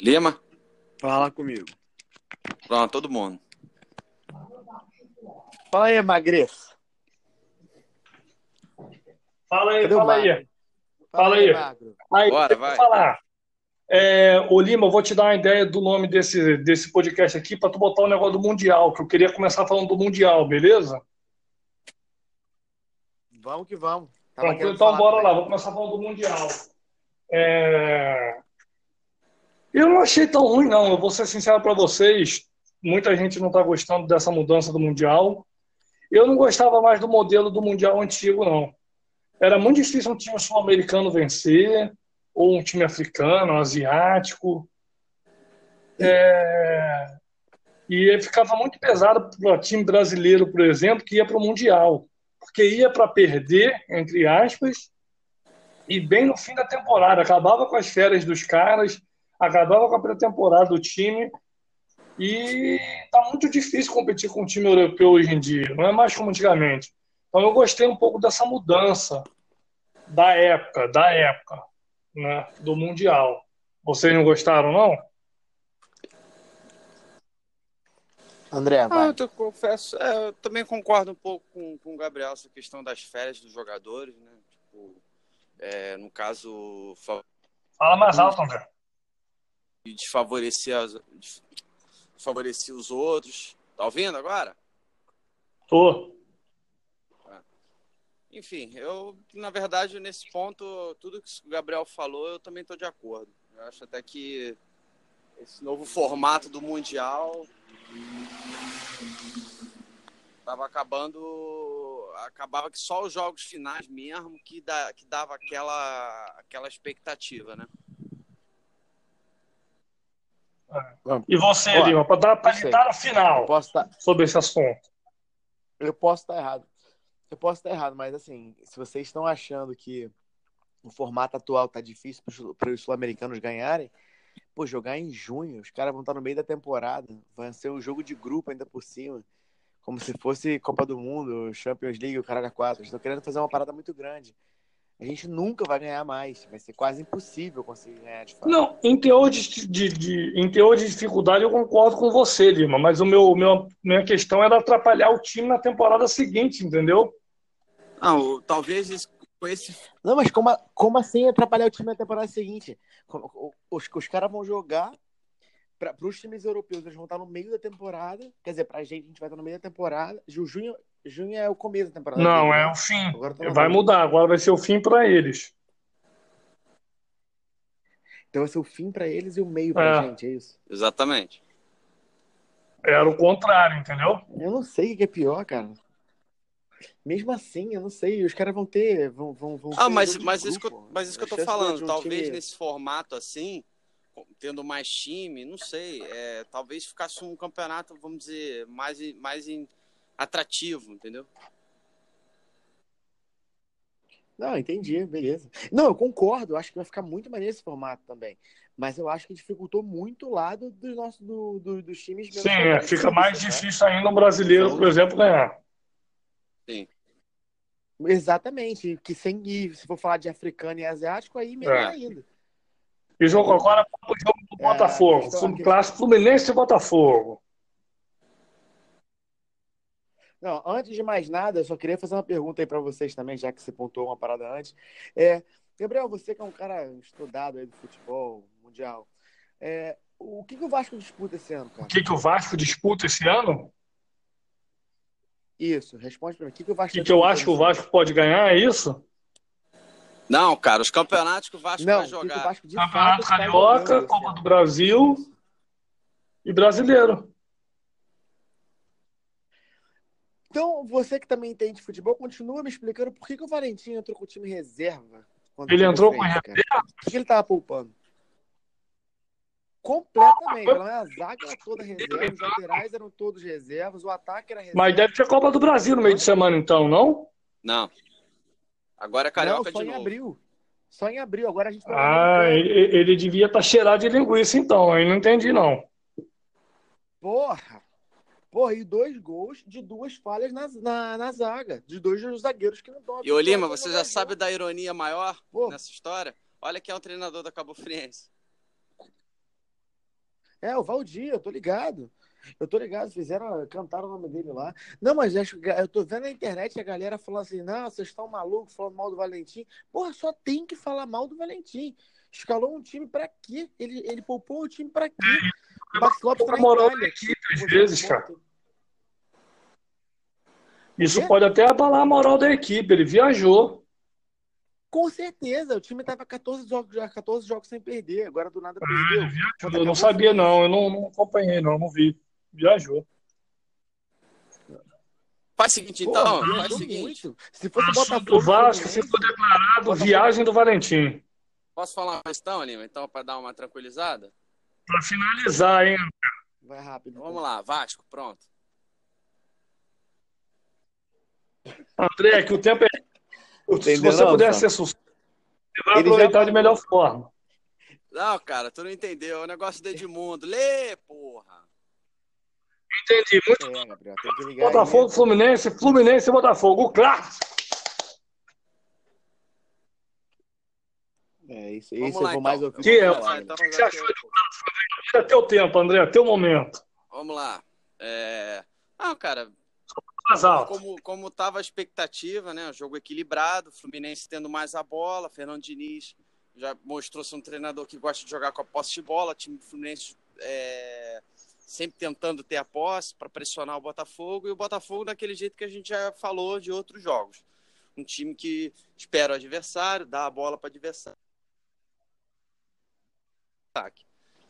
Lima? Fala comigo. Pronto, todo mundo. Fala aí, Magreço. Fala aí, Cadê fala aí. Fala aí. Aí, Bora, vai. falar. É, ô Lima, eu vou te dar uma ideia do nome desse, desse podcast aqui para tu botar o negócio do Mundial, que eu queria começar falando do Mundial, beleza? Vamos que vamos. Então bora lá, vou começar falando do Mundial. É, Eu não achei tão ruim, não. Eu vou ser sincero para vocês. Muita gente não está gostando dessa mudança do Mundial. Eu não gostava mais do modelo do Mundial antigo, não. Era muito difícil um time sul-americano vencer, ou um time africano, asiático. É, E ficava muito pesado para o time brasileiro, por exemplo, que ia para o Mundial. Porque ia para perder, entre aspas, e bem no fim da temporada. Acabava com as férias dos caras, acabava com a pré-temporada do time. E tá muito difícil competir com o time europeu hoje em dia. Não é mais como antigamente. Então eu gostei um pouco dessa mudança da época, da época, né, do Mundial. Vocês não gostaram, não? André, Ah, eu te confesso, é, eu também concordo um pouco com, com o Gabriel essa questão das férias dos jogadores, né? Tipo, é, no caso, fa- Fala mais alto, André. De desfavorecer, as, desfavorecer os outros. Tá ouvindo agora? Tô. Enfim, eu, na verdade, nesse ponto, tudo que o Gabriel falou, eu também estou de acordo. Eu acho até que esse novo formato do Mundial estava acabando. Acabava que só os jogos finais mesmo que, dá, que dava aquela, aquela expectativa, né? E você, Ó, Lima, para dar palhitar no Eu final posso estar sobre esse assunto. eu posso estar errado. Eu posso estar errado, mas assim, se vocês estão achando que o formato atual tá difícil para os sul-americanos ganharem, pô, jogar em junho, os caras vão estar no meio da temporada, vai ser um jogo de grupo ainda por cima, como se fosse Copa do Mundo, Champions League, o caralho a quatro. Estão querendo fazer uma parada muito grande. A gente nunca vai ganhar mais, vai ser quase impossível conseguir ganhar de fato. Não, em teor de, de- de- em teor de dificuldade eu concordo com você, Lima, mas o meu, meu minha questão era atrapalhar o time na temporada seguinte, entendeu? Não, talvez com esse. Não, mas como, como assim atrapalhar o time na temporada seguinte? Os, os caras vão jogar para os times europeus, eles vão estar no meio da temporada. Quer dizer, pra gente, a gente vai estar no meio da temporada. Ju- Junho, junho é o começo da temporada. Não, é né? o fim. Agora tá Vai mudar, agora vai ser o fim para eles. Então vai ser o fim pra eles e o meio pra É. gente, é isso? Exatamente. Era o contrário, entendeu? Eu não sei o que é pior, cara. Mesmo assim, eu não sei. Os caras vão ter. Vão, vão, vão Ah, ter mas, mas, isso que eu, grupo. mas isso que eu A tô falando. um Talvez time- nesse formato assim, tendo mais time, não sei. é, talvez ficasse um campeonato, vamos dizer, mais, mais em- atrativo, entendeu? Não, entendi, beleza. Não, eu concordo, eu acho que vai ficar muito maneiro esse formato também. Mas eu acho que dificultou muito o lado dos nossos do, do- dos times Sim, é, fica mais né? difícil ainda um brasileiro, por exemplo, ganhar. Exatamente, que sem ir, se for falar de africano e asiático, aí menos É. ainda. E jogo agora o jogo do É, Botafogo, questão- Flu- clássico Fluminense e Botafogo. Não, antes de mais nada, eu só queria fazer uma pergunta aí pra vocês também, já que você pontuou uma parada antes. É, Gabriel, você que é um cara estudado aí do futebol mundial, é, o que, que o Vasco disputa esse ano, O cara? que, que o Vasco disputa esse ano? Isso, responde pra mim. O que, que o O Vasco que, tá que eu acho que o? Vasco pode ganhar? É isso? Não, cara, os campeonatos que o Vasco Não, vai que o jogar. Vasco de Campeonato fato Carioca, Copa do Brasil e Brasileiro. Então, você que também entende de futebol, continua me explicando por que, que o Valentim entrou com o time reserva. Ele entrou com cara? Por que ele tava poupando? Completamente. Não é a zaga era toda reserva, os laterais eram todos reservas, o ataque era reserva. Mas deve ter Copa do Brasil no meio de semana, então, não? Não. Agora é Não, carioca só de em novo. abril. Só em abril. Agora a gente Ah, ele, ele devia estar cheirado de linguiça, então. Aí não entendi, não. Porra! Porra, e dois gols de duas falhas na, na, na zaga. De dois zagueiros que não estão E ô Lima, habituados a você já sabe da ironia maior Pô. nessa história? Olha quem é o treinador da Cabo Friense. É, o Valdir, eu tô ligado. Eu tô ligado, fizeram, cantaram o nome dele lá. Não, mas acho, eu tô vendo na internet a galera falando assim: não, vocês estão malucos falando mal do Valentim. Porra, só tem que falar mal do Valentim. Escalou um time pra quê? Ele, ele poupou o time pra quê? O Max Lopes tá moral da equipe, às vezes, cara. Isso pode até abalar a moral da equipe. Ele viajou. Com certeza, o time tava 14 jogos, 14 jogos sem perder, agora do nada perdeu. eu não sabia, não, eu não, não acompanhei, não, não vi. Viajou. Faz o seguinte, então. Pô, faz o seguinte. Se fosse Botafogo. Vasco, se for declarado Botafogo. viagem do Valentim. Posso falar uma questão, Lima? Então, para dar uma tranquilizada? Para finalizar, hein? Vai rápido. Vamos lá, Vasco, pronto. André, que o tempo é. Se você não, puder ser sucesso, você vai Ele aproveitar de melhor forma. Não, cara, tu não entendeu. É o negócio do Edmundo. Lê, porra. Entendi. Muito é, Gabriel, Botafogo, aí. Fluminense, Fluminense e Botafogo. O clássico. É, isso, isso eu vou então. mais ouvir. Que, é, lá, então, que você achou É teu tempo, André, teu momento. Vamos lá. É... Ah, cara, como, como tava a expectativa, né? jogo equilibrado, Fluminense tendo mais a bola, Fernando Diniz já mostrou-se um treinador que gosta de jogar com a posse de bola, time do Fluminense é, sempre tentando ter a posse para pressionar o Botafogo, e o Botafogo daquele jeito que a gente já falou de outros jogos. Um time que espera o adversário, dá a bola para o adversário.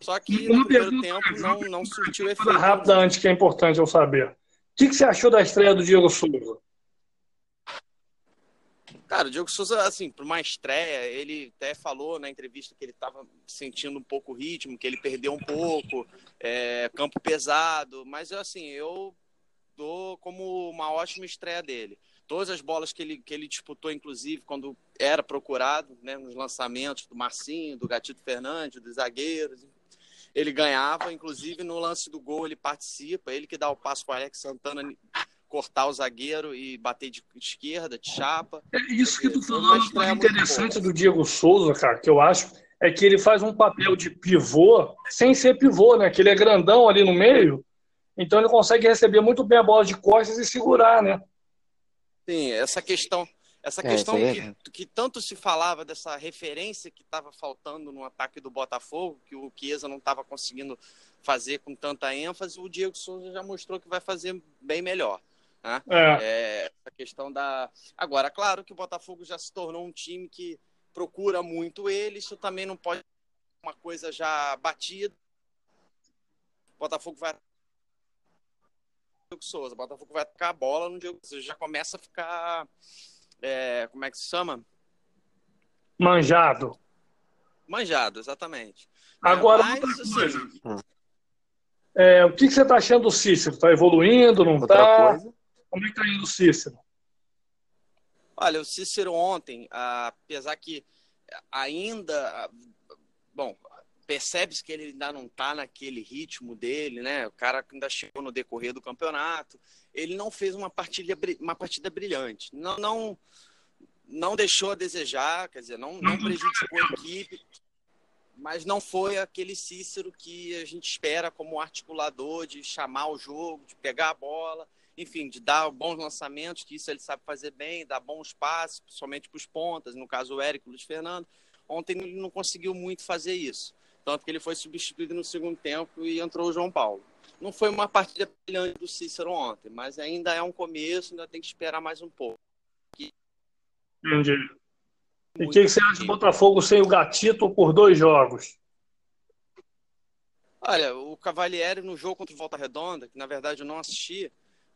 Só que no primeiro tempo não, não surtiu efeito. Rápida antes, que é importante eu saber. O que, que você achou da estreia do Diego Souza? Cara, o Diego Souza, assim, para uma estreia, ele até falou na entrevista que ele estava sentindo um pouco o ritmo, que ele perdeu um pouco, é, campo pesado, mas assim, eu dou como uma ótima estreia dele. Todas as bolas que ele, que ele disputou, inclusive, quando era procurado, né, nos lançamentos do Marcinho, do Gatito Fernandes, dos zagueiros, ele ganhava, inclusive no lance do gol ele participa, ele que dá o passo para o Alex Santana cortar o zagueiro e bater de esquerda, de chapa. É isso que tu falou, uma interessante do Diego Souza, cara, que eu acho, é que ele faz um papel de pivô sem ser pivô, né? Que ele é grandão ali no meio, então ele consegue receber muito bem a bola de costas e segurar, né? Sim, essa questão, essa é, questão é, que, que, tanto se falava dessa referência que estava faltando no ataque do Botafogo, que o Chiesa não estava conseguindo fazer com tanta ênfase, o Diego Souza já mostrou que vai fazer bem melhor. Né? É. é. a questão da. Agora, claro que o Botafogo já se tornou um time que procura muito ele, isso também não pode ser uma coisa já batida. O Botafogo vai. Diego Souza, o Botafogo vai tocar a bola no Diego Souza, já começa a ficar. É, como é que se chama? Manjado. Manjado, exatamente. Agora, Mas, assim, é, o que, que você está achando do Cícero? Está evoluindo, não está? Como é que está indo o Cícero? Olha, o Cícero ontem, apesar que ainda, bom, percebe-se que ele ainda não está naquele ritmo dele, né? O cara ainda chegou no decorrer do campeonato. Ele não fez uma partida, uma partida brilhante. Não, não, não deixou a desejar, quer dizer, não, não prejudicou a equipe, mas não foi aquele Cícero que a gente espera como articulador de chamar o jogo, de pegar a bola enfim, de dar bons lançamentos, que isso ele sabe fazer bem, dar bons passes, principalmente para os pontas, no caso o Érico Luiz Fernando. Ontem ele não conseguiu muito fazer isso, tanto que ele foi substituído no segundo tempo e entrou o João Paulo. Não foi uma partida brilhante do Cícero ontem, mas ainda é um começo, ainda tem que esperar mais um pouco. Entendi. E o que, que você acha do Botafogo sem o Gatito por dois jogos? Olha, o Cavalieri no jogo contra o Volta Redonda, que na verdade eu não assisti,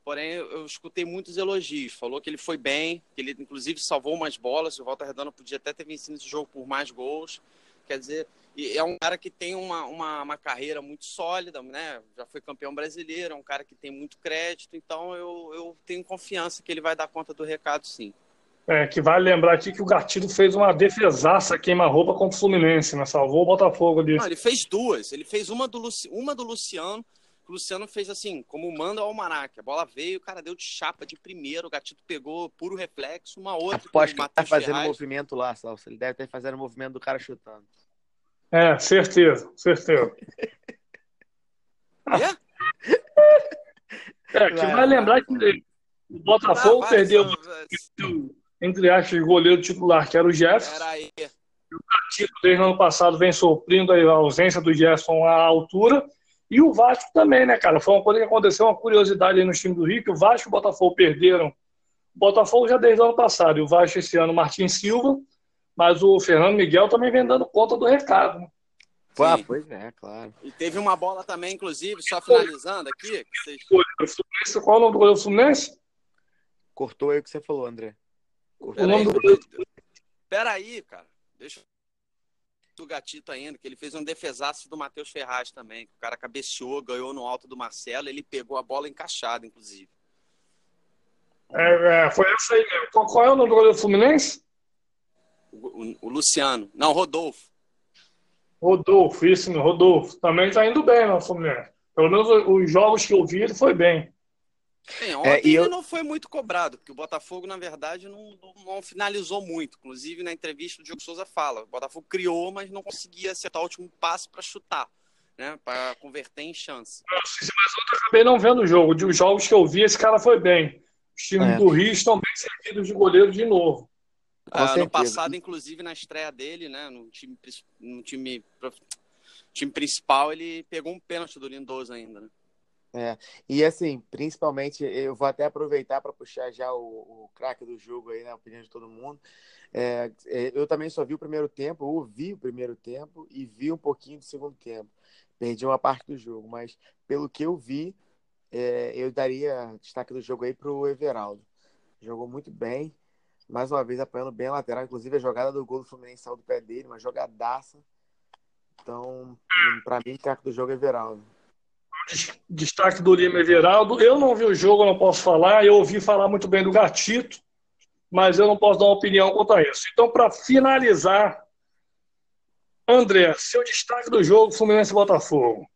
porém eu escutei muitos elogios. Falou que ele foi bem, que ele inclusive salvou umas bolas. O Walter Redonda podia até ter vencido esse jogo por mais gols. Quer dizer, é um cara que tem uma, uma, uma, carreira muito sólida, né? Já foi campeão brasileiro, é um cara que tem muito crédito, então eu, eu tenho confiança que ele vai dar conta do recado, sim. É, que vale lembrar aqui que o Gatito fez uma defesaça queima-roupa contra o Fluminense, né? Salvou o Botafogo ali. Não, ele fez duas. Ele fez uma do, Luci... uma do Luciano o Luciano fez assim, como manda o Almanac. A bola veio, o cara deu de chapa de primeiro, o Gatito pegou puro reflexo, uma outra. Aposto que ele tá fazendo Ferraz. movimento lá, Salso. Ele deve estar fazendo o movimento do cara chutando. É, certeza, certeza. É, que vai lembrar que o Botafogo ah, perdeu, entre aspas, o goleiro titular, que era o Jefferson. Era aí. O Gatito, desde o ano passado, vem suprindo a ausência do Jefferson à altura. E o Vasco também, né, cara? Foi uma coisa que aconteceu, uma curiosidade aí no time do Rio, que o Vasco e o Botafogo perderam. O Botafogo já desde o ano passado, e o Vasco esse ano, Martin Silva, mas o Fernando Miguel também vem dando conta do recado. Né? Ah, pois é, claro. E teve uma bola também, inclusive, só finalizando aqui. Vocês... Qual o nome do goleiro Fluminense? Cortou aí o que você falou, André. Cortou o nome do goleiro. Peraí, cara. Deixa eu do Gatito ainda, que ele fez um defesaço do Matheus Ferraz também. O cara cabeceou, ganhou no alto do Marcelo, ele pegou a bola encaixada, inclusive. É, é, foi essa aí mesmo. Qual, qual, é o nome do goleiro Fluminense? O, o, o Luciano. Não, Rodolfo. Rodolfo, isso, Rodolfo. Também está indo bem no Fluminense. Pelo menos os jogos que eu vi, ele foi bem. Sim, é, ontem é, ele eu... não foi muito cobrado, porque o Botafogo, na verdade, não, não, não, finalizou muito. Inclusive, na entrevista, o Diogo Souza fala: o Botafogo criou, mas não conseguia acertar o último passo para chutar, né? Para converter em chance. Mas ontem eu acabei não vendo o jogo. De os jogos que eu vi, esse cara foi bem. Os times é. do Rio estão bem servidos de goleiro de novo. Ah, no passado, inclusive, na estreia dele, né, no time, no time, time principal, ele pegou um pênalti do Lindoso ainda, né? É, e assim, principalmente, eu vou até aproveitar para puxar já o, o craque do jogo aí, na né, opinião de todo mundo. É, é, eu também só vi o primeiro tempo, ouvi o primeiro tempo e vi um pouquinho do segundo tempo. Perdi uma parte do jogo, mas pelo que eu vi, é, eu daria destaque do jogo aí para o Everaldo. Jogou muito bem, mais uma vez apanhando bem a lateral. Inclusive, a jogada do gol do Fluminense saiu do pé dele, uma jogadaça. Então, para mim, o craque do jogo é Everaldo. Destaque do Lima Everaldo. Eu não vi o jogo, não posso falar. Eu ouvi falar muito bem do Gatito, mas eu não posso dar uma opinião quanto a isso. Então, para finalizar, André, seu destaque do jogo, Fluminense Botafogo.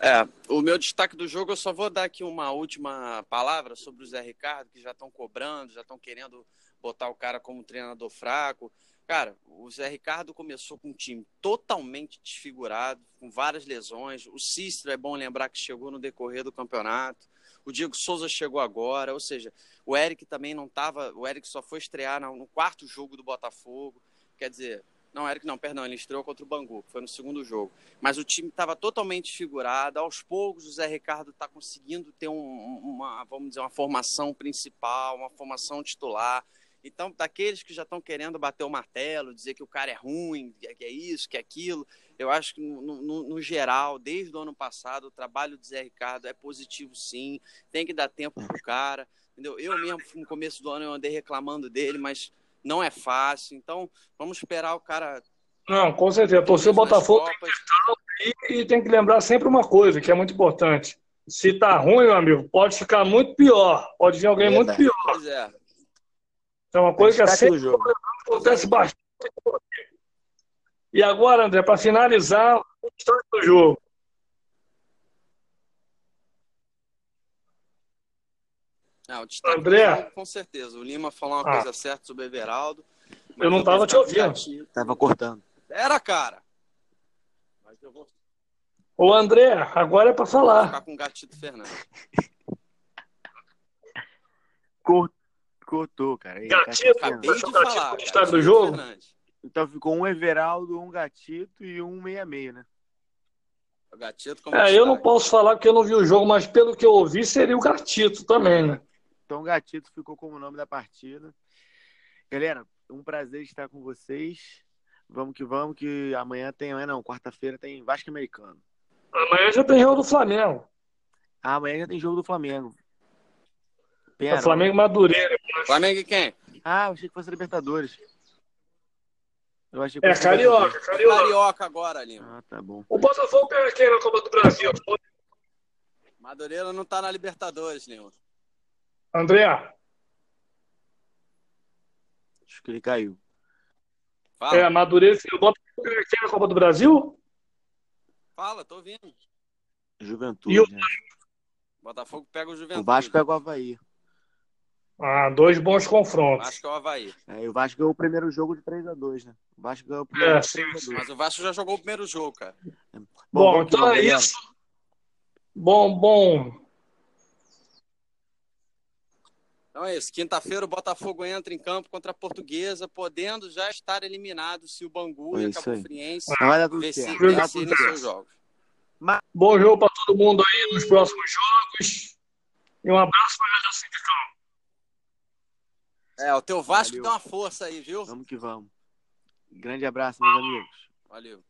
É, o meu destaque do jogo, eu só vou dar aqui uma última palavra sobre o Zé Ricardo, que já estão cobrando, já estão querendo botar o cara como treinador fraco. Cara, o Zé Ricardo começou com um time totalmente desfigurado, com várias lesões. O Cícero é bom lembrar que chegou no decorrer do campeonato. O Diego Souza chegou agora, ou seja, o Eric também não estava. O Eric só foi estrear no quarto jogo do Botafogo. Quer dizer, não, Eric não, perdão, ele estreou contra o Bangu, foi no segundo jogo. Mas o time estava totalmente desfigurado. Aos poucos, o Zé Ricardo está conseguindo ter um, uma, vamos dizer, uma formação principal, uma formação titular. Então, daqueles que já estão querendo bater o martelo, dizer que o cara é ruim, que é isso, que é aquilo, eu acho que, no, no, no geral, desde o ano passado, o trabalho do Zé Ricardo é positivo, sim. Tem que dar tempo pro cara. Entendeu? Eu mesmo, no começo do ano, eu andei reclamando dele, mas não é fácil. Então, vamos esperar o cara. Não, com certeza. Torcer o Botafogo e tem que lembrar sempre uma coisa que é muito importante. Se tá ruim, meu amigo, pode ficar muito pior. Pode vir alguém é muito pior. Pois é. É uma coisa que é sempre acontece bastante. E agora, André, para finalizar, o destaque do jogo. Não, o André, com certeza. O Lima falou uma ah. coisa certa sobre o Everaldo. Eu não estava te ouvindo. Tava cortando. Era, cara. Mas eu vou... Ô, André, agora é para falar. Vou ficar com o Gatito Fernandes. Cortou, cara. Gatito, acabei de falar. Gatito do jogo? Fernandes. Então ficou um Everaldo, um Gatito e um meia-meio, né? O Gatito como É, eu não posso falar porque eu não vi o jogo, mas pelo que eu ouvi seria o Gatito também, né? Então, Gatito ficou como nome da partida. Galera, um prazer estar com vocês. Vamos que vamos, que amanhã tem, amanhã não, quarta-feira tem Vasco Americano. Amanhã já tem jogo do Flamengo. Ah, amanhã já tem jogo do Flamengo. Pera, é Flamengo Madureira. Flamengo e quem? Ah, eu achei que fosse Libertadores. Eu achei que é, Carioca, Carioca. Carioca agora, Lima. Ah, tá bom. O Botafogo pega quem na Copa do Brasil? Madureira não tá na Libertadores, Lima. André. Acho que ele caiu. Fala. É, Madureira, o Botafogo pega quem na Copa do Brasil? Fala, tô ouvindo. Juventude. E o... Né? Botafogo pega o Juventude. O Vasco pega o Havaí. Ah, dois bons confrontos. Vasco é o Havaí. É, e o Vasco ganhou o primeiro jogo de 3x2, né? O Vasco ganhou o primeiro É, sim, 3x2. Mas o Vasco já jogou o primeiro jogo, cara. Bom, vamos que então é isso. Bom, bom. Então é isso. Quinta-feira o Botafogo entra em campo contra a Portuguesa, podendo já estar eliminado se o Bangu É e a Cabo. Friense Mas vencerem seus jogos. Bom jogo para todo mundo aí nos próximos jogos. E um abraço para a galera de campo. É, o teu Vasco Valeu. dá uma força aí, viu? Vamos que vamos. Grande abraço, meus amigos. Valeu.